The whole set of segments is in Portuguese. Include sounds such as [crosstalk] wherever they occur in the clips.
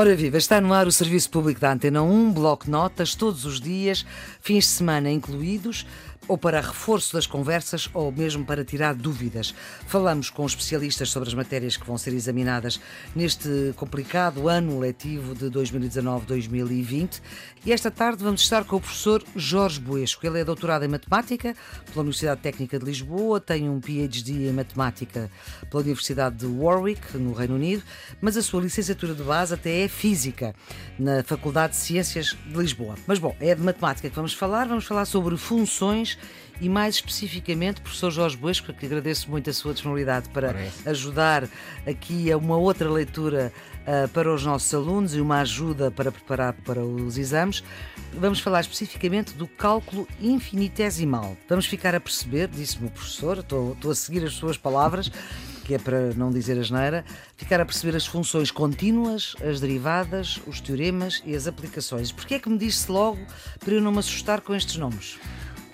Ora viva, está no ar o Serviço Público da Antena 1, bloco notas, todos os dias, fins de semana incluídos, ou para reforço das conversas ou mesmo para tirar dúvidas. Falamos com especialistas sobre as matérias que vão ser examinadas neste complicado ano letivo de 2019-2020 e esta tarde vamos estar com o professor Jorge Boesco. Ele é doutorado em Matemática pela Universidade Técnica de Lisboa, tem um PhD em Matemática pela Universidade de Warwick, no Reino Unido, mas a sua licenciatura de base até é Física, na Faculdade de Ciências de Lisboa. Mas bom, é de Matemática que vamos falar, vamos falar sobre funções e mais especificamente, professor Jorge Boesco, que agradeço muito a sua disponibilidade para Parece. ajudar aqui a uma outra leitura uh, para os nossos alunos e uma ajuda para preparar para os exames. Vamos falar especificamente do cálculo infinitesimal. Vamos ficar a perceber, disse-me o professor, estou, estou a seguir as suas palavras, que é para não dizer a geneira, ficar a perceber as funções contínuas, as derivadas, os teoremas e as aplicações. Porquê é que me disse logo para eu não me assustar com estes nomes?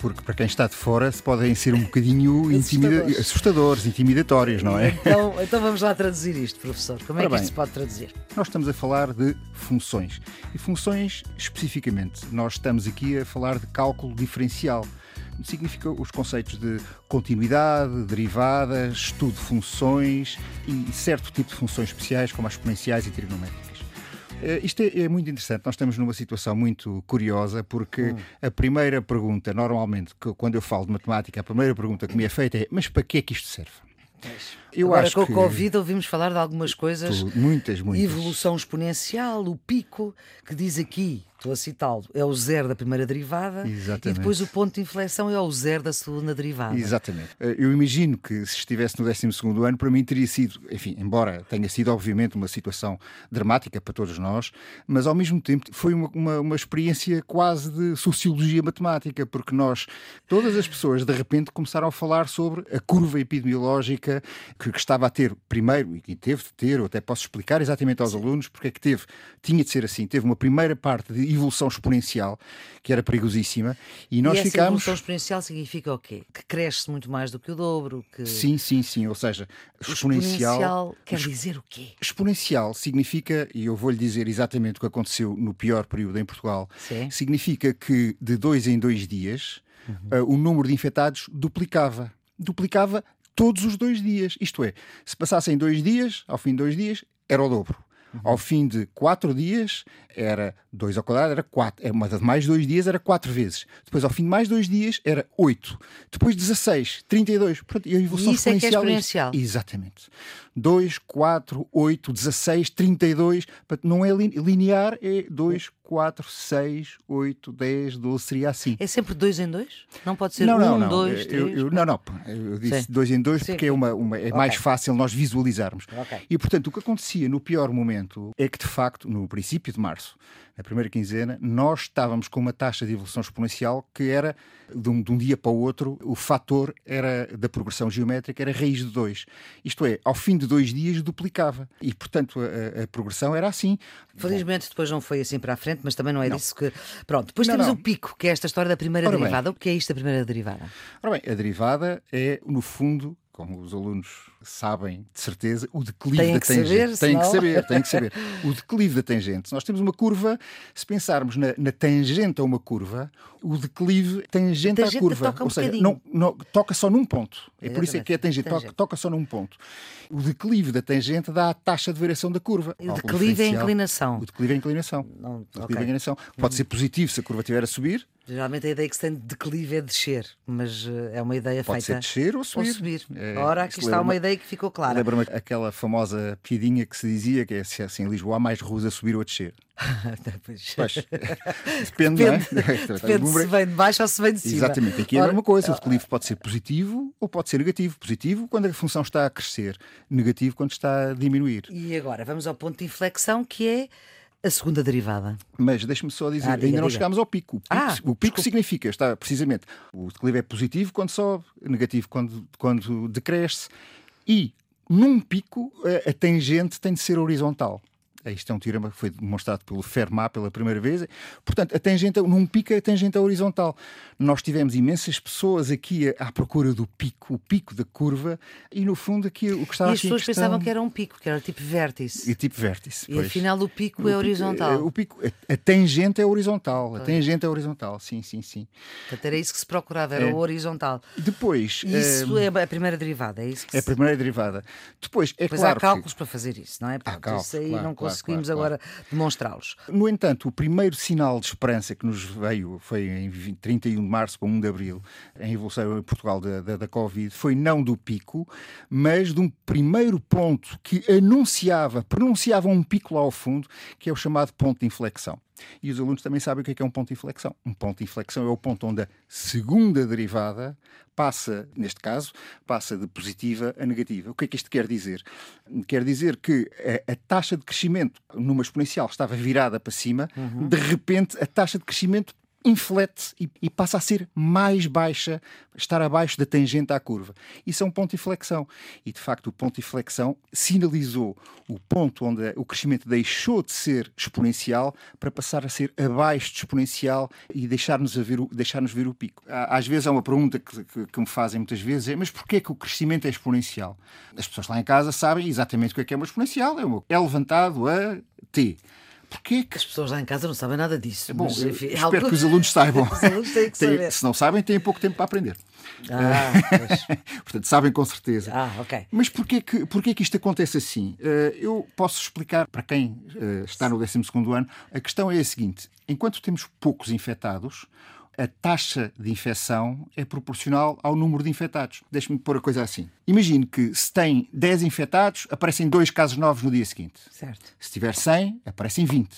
Porque para quem está de fora podem ser um bocadinho intimida assustadores, intimidatórios, não é? Então, então vamos lá traduzir isto, professor. Como é Ora que bem, isto se pode traduzir? Nós estamos a falar de funções. E funções especificamente. Nós estamos aqui a falar de cálculo diferencial significa os conceitos de continuidade, derivadas, estudo de funções e certo tipo de funções especiais, como as exponenciais e trigonométricas. Eh, isto é, é, muito interessante. Nós estamos numa situação muito curiosa porque hum. a primeira pergunta, normalmente, quando eu falo de matemática, a primeira pergunta que me é feita é: mas para que é que isto serve? Eu Agora, acho com o Covid ouvimos falar de algumas coisas. muitas, muitas. Evolução exponencial, o pico, que diz aqui estou a citá-lo, é o zero da primeira derivada Exatamente. e depois o ponto de inflexão é o zero da segunda derivada. Exatamente. Eh, eu imagino que se estivesse no 12 ano, para mim teria sido, enfim, embora tenha sido obviamente uma situação dramática para todos nós, mas ao mesmo tempo foi uma, uma, uma experiência quase de sociologia matemática, porque nós, todas as pessoas, de repente começaram a falar sobre a curva epidemiológica que, que estava a ter primeiro, e que teve de ter, ou até posso explicar exatamente aos Sim. alunos porque é que teve, tinha de ser assim, teve uma primeira parte de evolução exponencial, que era perigosíssima, e nós e essa ficámos. evolução exponencial significa o quê? Que cresce muito mais do que o dobro? Que... Sim, sim, sim. Ou seja, exponencial. exponencial quer dizer o quê? Exponencial significa, e eu vou-lhe dizer exatamente o que aconteceu no pior período em Portugal, sim. significa que de dois em dois dias uhum. uh, o número de infectados duplicava. Duplicava todos os dois dias. Isto é, se passassem dois dias, ao fim de dois dias, era o dobro. Uhum. Ao fim de quatro dias, era 2 ao quadrado, era 4. É, mas mais dois dias era 4 vezes. Depois, ao fim de mais dois dias, era 8. Depois, 16, 32. Pronto, e a evolução isso exponencial. É, que é exponencial. Exatamente. 2, 4, 8, 16, 32. Não é linear, é 2, 4, 6, 8, 10, 12, seria assim. É sempre 2 em 2? Não pode ser 1, 2, 3? Não, não. Eu disse 2 em 2 porque é, uma, uma é okay. mais fácil nós visualizarmos. Okay. E, portanto, o que acontecia no pior momento é que, de facto, no princípio de março, na primeira quinzena, nós estávamos com uma taxa de evolução exponencial que era, de um, de um dia para o outro, o fator era da progressão geométrica era raiz de 2. Isto é, ao fim de dois dias duplicava. E, portanto, a, a progressão era assim. Felizmente Bom, depois não foi assim para a frente, mas também não é não. disso que. Pronto, depois não, temos não. o pico, que é esta história da primeira Ora derivada. Bem. O que é isto da primeira derivada? Ora bem, a derivada é, no fundo, como os alunos sabem de certeza, o declive tem da tangente. Saber, tem que saber, tem que saber. O declive da tangente. Se nós temos uma curva, se pensarmos na, na tangente a uma curva, o declive tangente, tangente à curva. Ou seja, não, não, toca só num ponto. É por isso é que é tangente, tangente. Toca, toca, só num ponto. O declive da tangente dá a taxa de variação da curva. O declive é a inclinação. O declive é a inclinação. Não, o declive okay. é a inclinação. Pode ser positivo se a curva estiver a subir, Geralmente a ideia que se tem de declive é descer, mas uh, é uma ideia Pode feita. Ser descer ou subir. Ou subir. É, Ora, aqui está uma ideia que ficou clara. Lembra-me aquela famosa piadinha que se dizia que é se assim, em Lisboa há mais ruas a subir ou a descer. [laughs] pois. Depende, [laughs] depende, não é? depende [laughs] se vem de baixo ou se vem de cima. Exatamente, aqui é a mesma coisa. O declive pode ser positivo ou pode ser negativo. Positivo quando a função está a crescer, negativo quando está a diminuir. E agora vamos ao ponto de inflexão que é a segunda derivada. Mas deixe-me só dizer, ah, diga, ainda não diga. chegámos ao pico. O pico, ah, o pico significa, está precisamente, o declive é positivo quando sobe, negativo quando, quando decresce, e num pico a, a tangente tem de ser horizontal. Isto é um teorema que foi demonstrado pelo Fermat pela primeira vez. Portanto, a tangente, num pico, a tangente é horizontal. Nós tivemos imensas pessoas aqui à procura do pico, o pico da curva, e no fundo aqui o que estava E as pessoas questão... pensavam que era um pico, que era tipo vértice. E tipo vértice. E afinal o pico o é pico, horizontal. O pico, a, a, tangente é horizontal. A tangente é horizontal, sim, sim, sim. Portanto, era isso que se procurava, era é. o horizontal. Depois. Isso é, é a primeira derivada, é isso que É a primeira derivada. Depois, é Depois claro. há cálculos que... para fazer isso, não é? Pronto, há cálculos, isso aí claro, não claro, conseguimos claro, agora demonstrá-los. No entanto, o primeiro sinal de esperança que nos veio foi em 20, 31 de março para 1 de abril, em evolução em Portugal da, da, da Covid, foi não do pico, mas de um primeiro ponto que anunciava, pronunciava um pico lá ao fundo, que é o chamado ponto de inflexão. E os alunos também sabem o que é, que é um ponto de inflexão. Um ponto de inflexão é o ponto onde a segunda derivada passa, neste caso, passa de positiva a negativa. O que é que isto quer dizer? Quer dizer que a, taxa de crescimento numa exponencial estava virada para cima, uhum. de repente a taxa de crescimento inflete e, e, passa a ser mais baixa, estar abaixo da tangente à curva. Isso é um ponto de inflexão. E, de facto, o ponto de inflexão sinalizou o ponto onde o crescimento deixou de ser exponencial para passar a ser abaixo de exponencial e deixar-nos ver, deixar ver o pico. Às vezes há uma pergunta que, que, que me fazem muitas vezes, é, mas porquê que o crescimento é exponencial? As pessoas lá em casa sabem exatamente o que é que é uma exponencial. É, uma, é levantado a t. Porquê que as pessoas lá em casa não sabem nada disso? Bom, mas, enfim, espero algo... que [laughs] os alunos saibam. os alunos têm que saber. Se não sabem, têm pouco tempo para aprender. Ah, [laughs] Portanto, sabem com certeza. Ah, ok. Mas porquê que, porquê que isto acontece assim? Uh, eu posso explicar para quem uh, está no 12 ano. A questão é a seguinte: enquanto temos poucos infectados, a taxa de infecção é proporcional ao número de infectados. Deixe-me pôr a coisa assim. Imagine que se tem 10 infectados, aparecem dois casos novos no dia seguinte. Certo. Se tiver 100, aparecem 20.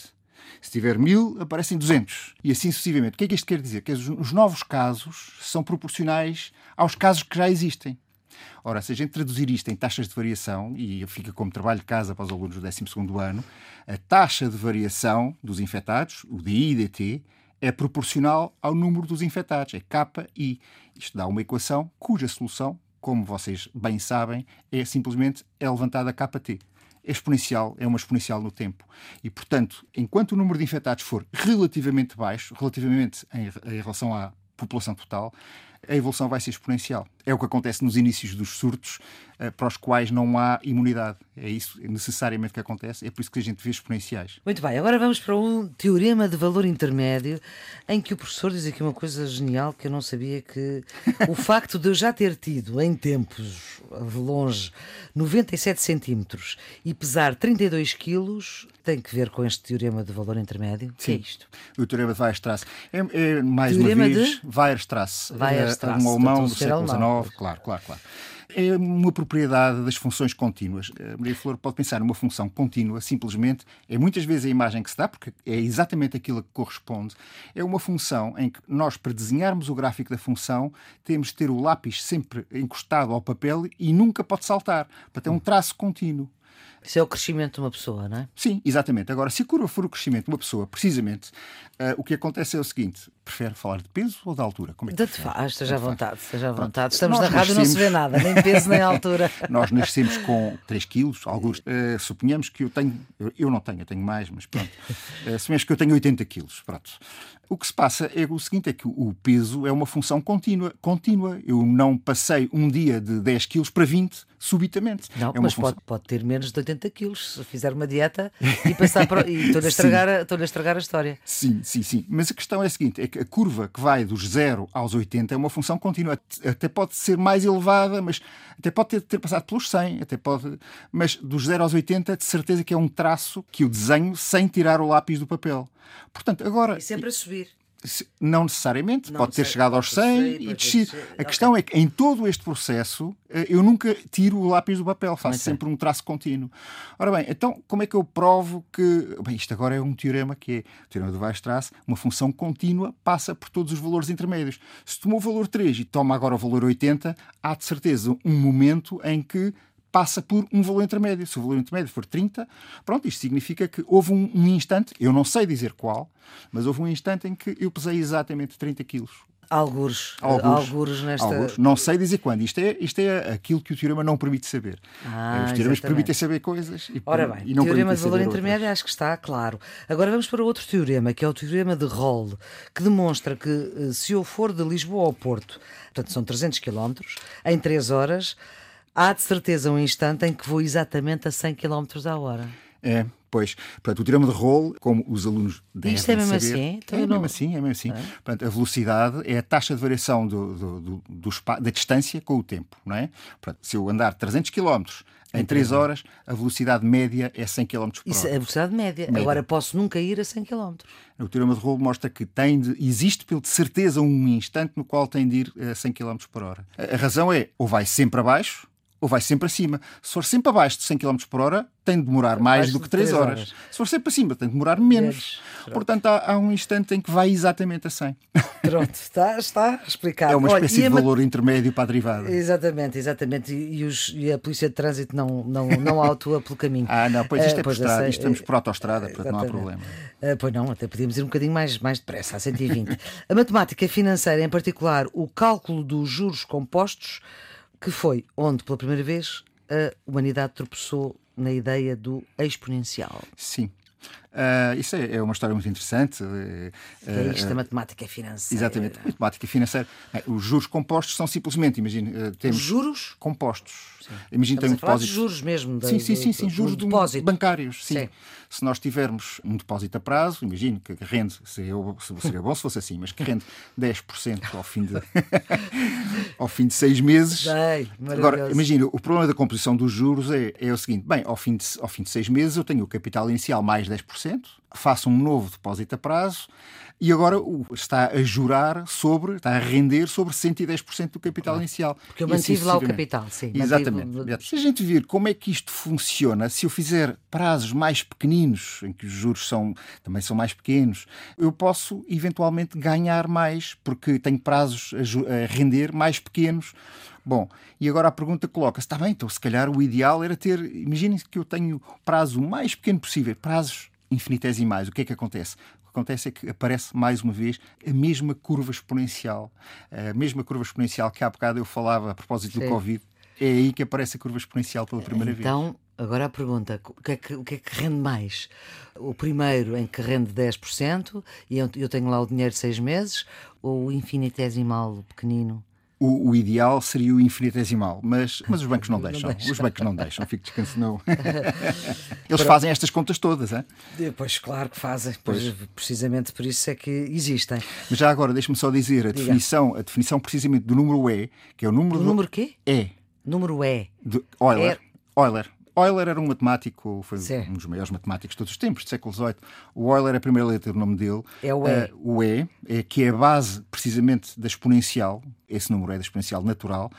Se tiver 1000, aparecem 200. E assim sucessivamente. O que é que isto quer dizer? Que os novos casos são proporcionais aos casos que já existem. Ora, se a gente traduzir isto em taxas de variação, e fica como trabalho de casa para os alunos do 12 ano, a taxa de variação dos infectados, o DI e DT, é proporcional ao número dos infectados, é KI. Isto dá uma equação cuja solução, como vocês bem sabem, é simplesmente é levantada KT. É exponencial, é uma exponencial no tempo. E, portanto, enquanto o número de infectados for relativamente baixo, relativamente em, em relação à população total, a evolução vai ser exponencial. É o que acontece nos inícios dos surtos, eh, para os quais não há imunidade. É isso necessariamente que acontece, é por isso que a gente vê exponenciais. Muito bem, agora vamos para um teorema de valor intermédio, em que o professor diz aqui uma coisa genial que eu não sabia que [laughs] o facto de eu já ter tido em tempos longe 97 centímetros e pesar 32 quilos tem que ver com este teorema de valor intermédio? Sim. O que é isto? O teorema de Weierstrass. É, é mais teorema uma vez, de... Weierstrass. Weierstrass. É um alemão do século XIX. Claro, claro, claro é uma propriedade das funções contínuas. A Maria Flor pode pensar numa função contínua, simplesmente, é muitas vezes a imagem que se dá, porque é exatamente aquilo que corresponde. É uma função em que nós, para desenharmos o gráfico da função, temos de ter o lápis sempre encostado ao papel e nunca pode saltar. para ter um traço contínuo. Isso é o crescimento de uma pessoa, não é? Sim, exatamente. Agora, se a curva for o crescimento de uma pessoa, precisamente, uh, o que acontece é o seguinte: prefere falar de peso ou de altura? Como é que Tanto faz, esteja à vontade, esteja à vontade. Estamos na rádio e não se vê nada, nem peso nem altura. [laughs] Nós nascemos com [laughs] 3 quilos, alguns. Uh, suponhamos que eu tenho, eu, eu, não tenho, eu tenho mais, mas pronto. Uh, suponhamos que eu tenho 80 quilos, pronto. O que se passa é o seguinte: é que o peso é uma função contínua. contínua. Eu não passei um dia de 10 quilos para 20 subitamente. Não, é mas função... pode, pode ter menos de 80 quilos se fizer uma dieta e passar para. e [laughs] estou-lhe a, estragar, estou a estragar a história. Sim, sim, sim. Mas a questão é a seguinte: é que a curva que vai dos 0 aos 80 é uma função contínua. Até pode ser mais elevada, mas até pode ter, ter passado pelos 100, até pode. Mas dos 0 aos 80, de certeza que é um traço que o desenho sem tirar o lápis do papel. Portanto, agora. E sempre a subir. Não necessariamente, não pode ter chegado aos 100 e descido. A questão é que em todo este processo eh, eu nunca tiro o lápis do papel, faço sempre um traço contínuo. Ora bem, então como é que eu provo que. Bem, isto agora é um teorema que é o teorema do Weierstrass, uma função contínua passa por todos os valores intermédios. Se tomou o valor 3 e toma agora o valor 80, há de certeza um momento em que passa por um valor intermédio. Se o valor intermédio for 30, pronto, isto significa que houve um, um instante, eu não sei dizer qual, mas houve um instante em que eu pesei exatamente 30 quilos. Algures, algures, nesta. Algures. Não sei dizer quando. Isto é, isto é aquilo que o teorema não permite saber. Ah, Os teoremas permitem saber coisas e, Ora bem, e não teorema de valor intermédio acho que está claro. Agora vamos para outro teorema, que é o teorema de Rolle, que demonstra que eh, se eu for de Lisboa ao Porto, portanto são 300 km, em 3 horas, há de certeza um instante em que vou exatamente a 100 km a hora. É, pois. Portanto, o teorema de Rolle, como os alunos devem Isto é mesmo saber, assim? Então é, mesmo assim, é mesmo assim. É? Portanto, a velocidade é a taxa de variação do, do, do, do da distância com o tempo, não é? Portanto, se eu andar 300 km em 3 horas, a velocidade média é 100 km por hora. Isso é a velocidade média. média. Agora posso nunca ir a 100 km. O teorema de Rolle mostra que tem de, existe de certeza um instante no qual tem de ir a 100 km por hora. A razão é, ou vai sempre abaixo, ou vai sempre acima. Se for sempre abaixo de 100 km por hora, tem de demorar mais do que 3 horas. horas. Se for sempre acima, tem de demorar menos. Portanto, há, há, um instante em que vai exatamente a 100. Pronto, está, está explicado. É uma espécie Olha, de valor intermédio para a derivada. Exatamente, exatamente. E, os, e, a Polícia de Trânsito não, não, não autua pelo caminho. [laughs] Ah, não, pois isto é uh, por estrada, isto estamos por autostrada, portanto não há problema. Uh, pois não, até podíamos ir um bocadinho mais, mais depressa, a 120. a matemática financeira, em particular, o cálculo dos juros compostos, que foi onde, pela primeira vez, a humanidade tropeçou na ideia do exponencial. Sim. Uh, isso é, é, uma história muito interessante. Uh, é isto, a matemática financeira. Exatamente, matemática financeira. Os juros compostos são simplesmente, imagine, temos. Juros? Compostos. Imagina tem um depósito. De juros mesmo. sim, sim, sim, sim, juros de depósito. bancários. Sim. sim. Se nós tivermos um depósito a prazo, imagino que rende, seria, seria bom se fosse assim, mas que rende 10% ao fim de, [laughs] ao fim de seis meses. Sei, Agora, imagina, o problema da composição dos juros é, é o seguinte: bem, ao fim, de, ao fim de seis meses eu tenho o capital inicial mais 10%, faço um novo depósito a prazo e agora está a jurar sobre, está a render sobre 110% do capital inicial. Porque eu mantive lá o capital, sim. Exatamente. Mantive... Se a gente vir como é que isto funciona, se eu fizer prazos mais pequeninos, em que os juros são, também são mais pequenos, eu posso eventualmente ganhar mais, porque tenho prazos a, a render mais pequenos. Bom, e agora a pergunta coloca-se: está bem, então se calhar o ideal era ter. Imaginem que eu tenho prazo o mais pequeno possível, prazos infinitesimais. O que é que acontece? acontece é que aparece mais uma vez a mesma curva exponencial. A mesma curva exponencial que há bocado eu falava a propósito do Covid. É aí que aparece a curva exponencial pela primeira então, vez. Então, agora a pergunta: o que, é que, o que é que rende mais? O primeiro em que rende 10% e eu, eu tenho lá o dinheiro de seis meses, ou o infinitesimal pequenino? O, o, ideal seria o infinitesimal, mas, mas os bancos não [laughs] deixam. Não Os bancos não deixam, fico descanso, não. [laughs] Eles fazem estas contas todas, é? Pois, claro que fazem, pois. precisamente por isso é que existem. Mas já agora, deixe-me só dizer a definição, a definição precisamente do número E, que é o número. O do... número quê? E. Número E. De Euler. É... Euler. Euler era um matemático, foi Sim. um dos maiores matemáticos de todos os tempos, do século XVIII. O Euler é a primeira letra do nome dele. É o E. Uh, o E, é, que é a base precisamente da exponencial, esse número é da exponencial natural.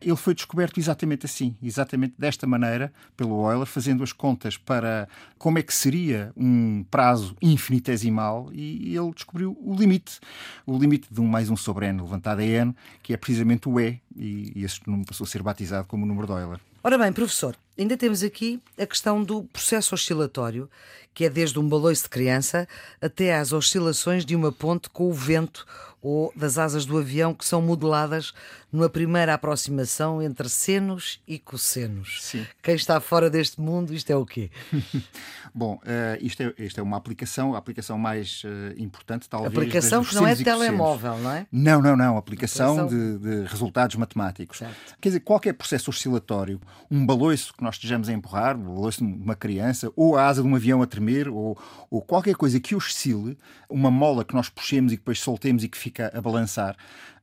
Ele foi descoberto exatamente assim, exatamente desta maneira, pelo Euler, fazendo as contas para como é que seria um prazo infinitesimal e ele descobriu o limite, o limite de um mais um sobre n levantado a n, que é precisamente o E, e este número passou a ser batizado como o número de Euler. Ora bem, professor, ainda temos aqui a questão do processo oscilatório, que é desde um baloiço de criança até às oscilações de uma ponte com o vento ou das asas do avião que são modeladas numa primeira aproximação entre senos e cossenos. Sim. Quem está fora deste mundo, isto é o quê? [laughs] Bom, uh, isto, é, isto é uma aplicação, a aplicação mais uh, importante, talvez. Aplicação que não é telemóvel, não é? Não, não, não. Aplicação, aplicação... De, de, resultados matemáticos. Certo. Quer dizer, qualquer processo oscilatório, um baloiço que nós estejamos a empurrar, baloiço de uma criança, ou a asa de um avião a tremer, ou, ou qualquer coisa que oscile, uma mola que nós puxemos e depois soltemos e que fica a balançar,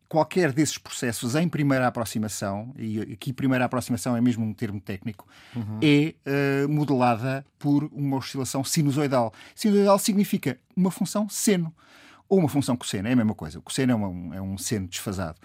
qualquer desses processos em primeira aproximação, e aqui primeira aproximação é mesmo um termo técnico, uhum. é uh, modelada por uma oscilação sinusoidal. Sinusoidal significa uma função seno ou uma função cosseno, é a mesma coisa. O cosseno é, uma, é um seno desfasado.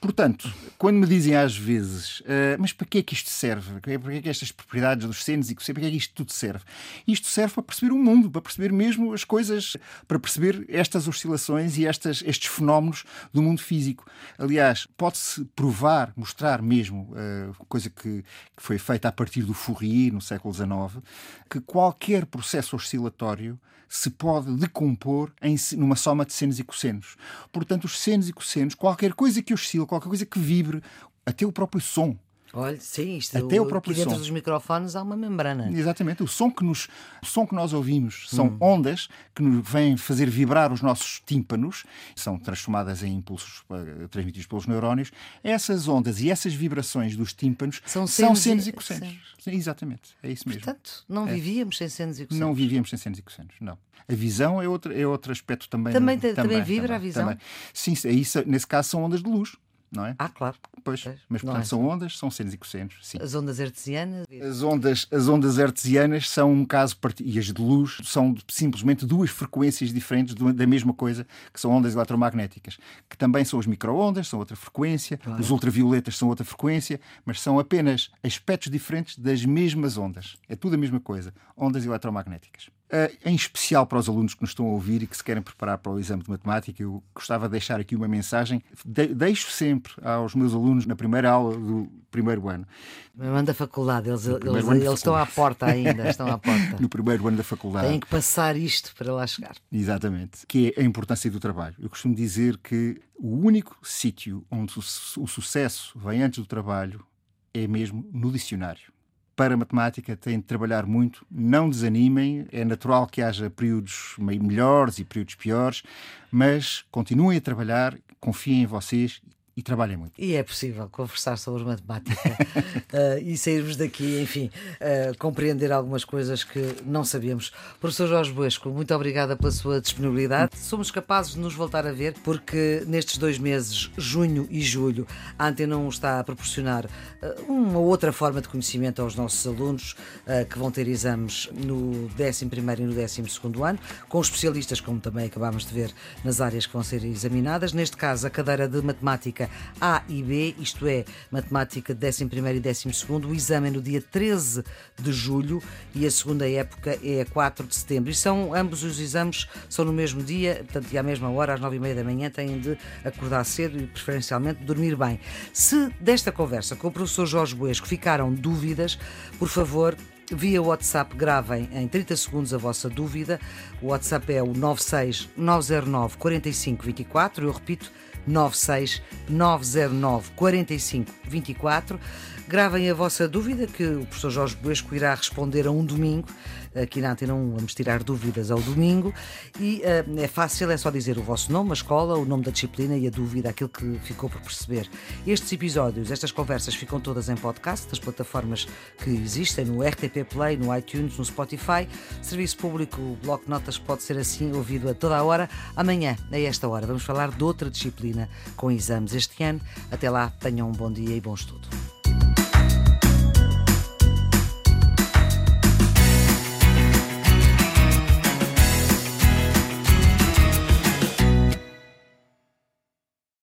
Portanto, quando me dizem às vezes, uh, mas para que é que isto serve? Para que é que estas propriedades dos senos e para que é que isto tudo serve? Isto serve para perceber o mundo, para perceber mesmo as coisas, para perceber estas oscilações e estas, estes fenómenos do mundo físico. Aliás, pode-se provar, mostrar mesmo, uh, coisa que, que foi feita a partir do Fourier no século XIX, que qualquer processo oscilatório se pode decompor em, numa soma de senos e cossenos. Portanto, os senos e cossenos, qualquer coisa que oscila, qualquer coisa que vibre, até o próprio som, Olha, sim, isto até o, o próprio dentro som. dos microfones há uma membrana. Exatamente. O som que, nos, o som que nós ouvimos são hum. ondas que nos vêm fazer vibrar os nossos tímpanos, são transformadas em impulsos uh, transmitidos pelos neurónios. Essas ondas e essas vibrações dos tímpanos são senos, e, e cossenos. Sim, exatamente, é isso mesmo. Portanto, não é. vivíamos sem senos e cossenos. Não vivíamos sem senos e cossenos, não. A visão é outro, é outro aspecto também. Também, também, também vibra também, a visão? Também. Sim, é isso, nesse caso são ondas de luz não é? Ah, claro. Pois, mas portanto é são ondas, são senos e cossenos. Sim. As ondas artesianas? As ondas, as ondas artesianas são um caso e as de luz são simplesmente duas frequências diferentes da mesma coisa, que são ondas eletromagnéticas, que também são as microondas, são outra frequência, claro. os ultravioletas são outra frequência, mas são apenas aspectos diferentes das mesmas ondas. É tudo a mesma coisa, ondas eletromagnéticas. Uh, em especial para os alunos que nos estão a ouvir e que se querem preparar para o exame de matemática, eu gostava de deixar aqui uma mensagem. De deixo sempre aos meus alunos na primeira aula do primeiro ano. No ano da faculdade, eles, eles, eles faculdade. estão à porta ainda, estão à [laughs] porta. no primeiro ano da faculdade. Têm que passar isto para lá chegar. Exatamente. Que é a importância do trabalho. Eu costumo dizer que o único sítio onde o sucesso vem antes do trabalho é mesmo no dicionário para matemática têm de trabalhar muito. Não desanimem, é natural que haja períodos meio melhores e períodos piores, mas continuem a trabalhar, confiem em vocês e trabalhem muito. E é possível conversar sobre matemática uh, [laughs] e sairmos daqui, enfim, uh, compreender algumas coisas que não sabíamos. Professor Jorge Buesco, muito obrigada pela sua disponibilidade. Somos capazes de nos voltar a ver, porque nestes dois meses, junho e julho, a Antena 1 está a proporcionar uh, uma outra forma de conhecimento aos nossos alunos que vão ter exames no 11 e no 12 ano, com especialistas, como também acabámos de ver, nas áreas que vão ser examinadas. Neste caso, a cadeira de matemática a e B, isto é, matemática de 11 e 12. O exame é no dia 13 de julho e a segunda época é a 4 de setembro. E são ambos os exames são no mesmo dia, portanto, e à mesma hora, às 9 e meia da manhã, têm de acordar cedo e, preferencialmente, dormir bem. Se desta conversa com o professor Jorge Boesco ficaram dúvidas, por favor, Via WhatsApp gravem em 30 segundos a vossa dúvida. O WhatsApp é o 96 909 4524. Eu repito, 96 909 45 24. Gravem a vossa dúvida, que o professor Jorge Buesco irá responder a um domingo. Aqui na Antena 1 vamos tirar dúvidas ao domingo. E uh, é fácil, é só dizer o vosso nome, a escola, o nome da disciplina e a dúvida, aquilo que ficou por perceber. Estes episódios, estas conversas ficam todas em podcast, das plataformas que existem, no RTP Play, no iTunes, no Spotify. Serviço Público, o Bloco de Notas pode ser assim ouvido a toda a hora. Amanhã, a esta hora, vamos falar de outra disciplina com exames este ano. Até lá, tenham um bom dia e bom estudo.